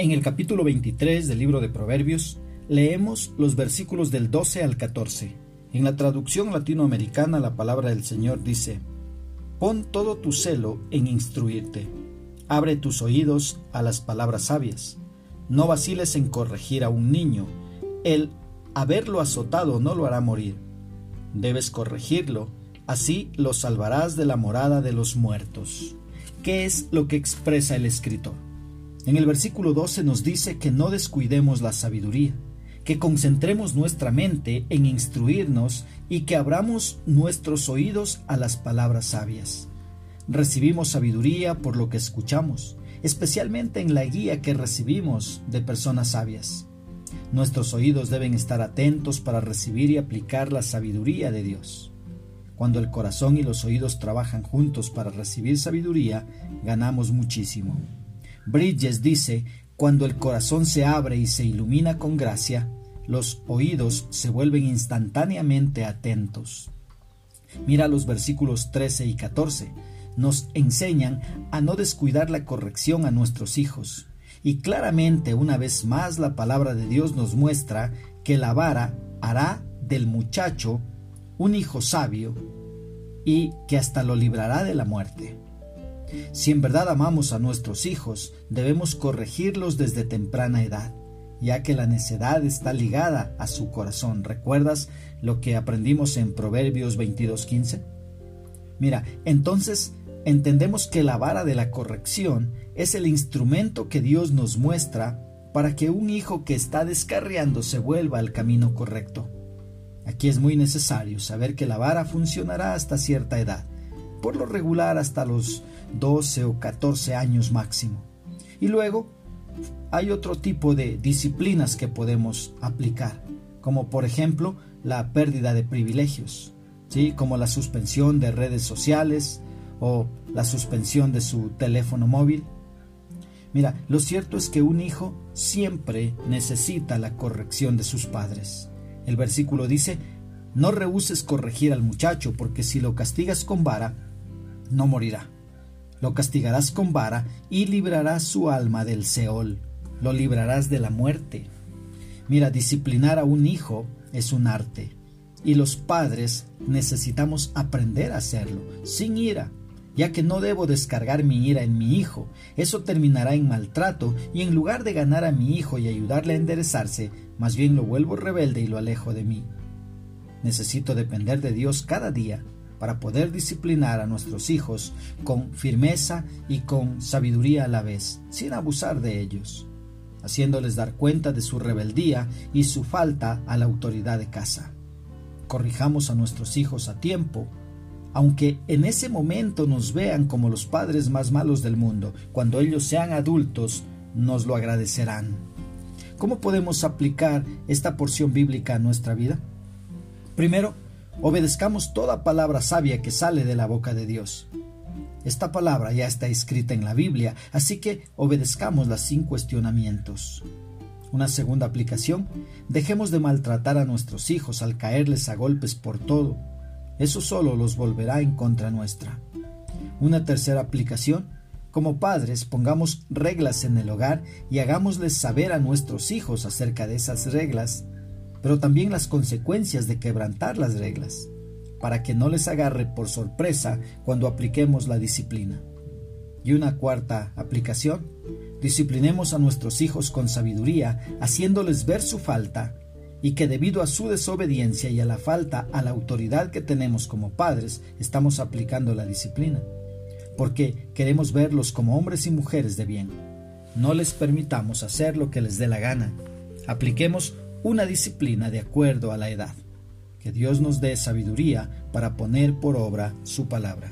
En el capítulo 23 del libro de Proverbios leemos los versículos del 12 al 14. En la traducción latinoamericana la palabra del Señor dice, Pon todo tu celo en instruirte, abre tus oídos a las palabras sabias, no vaciles en corregir a un niño, el haberlo azotado no lo hará morir, debes corregirlo, así lo salvarás de la morada de los muertos. ¿Qué es lo que expresa el escritor? En el versículo 12 nos dice que no descuidemos la sabiduría, que concentremos nuestra mente en instruirnos y que abramos nuestros oídos a las palabras sabias. Recibimos sabiduría por lo que escuchamos, especialmente en la guía que recibimos de personas sabias. Nuestros oídos deben estar atentos para recibir y aplicar la sabiduría de Dios. Cuando el corazón y los oídos trabajan juntos para recibir sabiduría, ganamos muchísimo. Bridges dice, cuando el corazón se abre y se ilumina con gracia, los oídos se vuelven instantáneamente atentos. Mira los versículos 13 y 14. Nos enseñan a no descuidar la corrección a nuestros hijos. Y claramente una vez más la palabra de Dios nos muestra que la vara hará del muchacho un hijo sabio y que hasta lo librará de la muerte. Si en verdad amamos a nuestros hijos, debemos corregirlos desde temprana edad, ya que la necedad está ligada a su corazón. ¿Recuerdas lo que aprendimos en Proverbios 22:15? Mira, entonces entendemos que la vara de la corrección es el instrumento que Dios nos muestra para que un hijo que está descarriando se vuelva al camino correcto. Aquí es muy necesario saber que la vara funcionará hasta cierta edad, por lo regular hasta los 12 o 14 años máximo. Y luego hay otro tipo de disciplinas que podemos aplicar, como por ejemplo la pérdida de privilegios, ¿sí? como la suspensión de redes sociales o la suspensión de su teléfono móvil. Mira, lo cierto es que un hijo siempre necesita la corrección de sus padres. El versículo dice, no rehuses corregir al muchacho, porque si lo castigas con vara, no morirá. Lo castigarás con vara y librarás su alma del Seol. Lo librarás de la muerte. Mira, disciplinar a un hijo es un arte. Y los padres necesitamos aprender a hacerlo, sin ira, ya que no debo descargar mi ira en mi hijo. Eso terminará en maltrato y en lugar de ganar a mi hijo y ayudarle a enderezarse, más bien lo vuelvo rebelde y lo alejo de mí. Necesito depender de Dios cada día para poder disciplinar a nuestros hijos con firmeza y con sabiduría a la vez, sin abusar de ellos, haciéndoles dar cuenta de su rebeldía y su falta a la autoridad de casa. Corrijamos a nuestros hijos a tiempo, aunque en ese momento nos vean como los padres más malos del mundo, cuando ellos sean adultos, nos lo agradecerán. ¿Cómo podemos aplicar esta porción bíblica a nuestra vida? Primero, obedezcamos toda palabra sabia que sale de la boca de Dios. Esta palabra ya está escrita en la Biblia, así que obedezcámosla sin cuestionamientos. Una segunda aplicación, dejemos de maltratar a nuestros hijos al caerles a golpes por todo. Eso solo los volverá en contra nuestra. Una tercera aplicación, como padres pongamos reglas en el hogar y hagámosles saber a nuestros hijos acerca de esas reglas pero también las consecuencias de quebrantar las reglas, para que no les agarre por sorpresa cuando apliquemos la disciplina. Y una cuarta aplicación, disciplinemos a nuestros hijos con sabiduría, haciéndoles ver su falta, y que debido a su desobediencia y a la falta a la autoridad que tenemos como padres, estamos aplicando la disciplina, porque queremos verlos como hombres y mujeres de bien. No les permitamos hacer lo que les dé la gana. Apliquemos una disciplina de acuerdo a la edad. Que Dios nos dé sabiduría para poner por obra su palabra.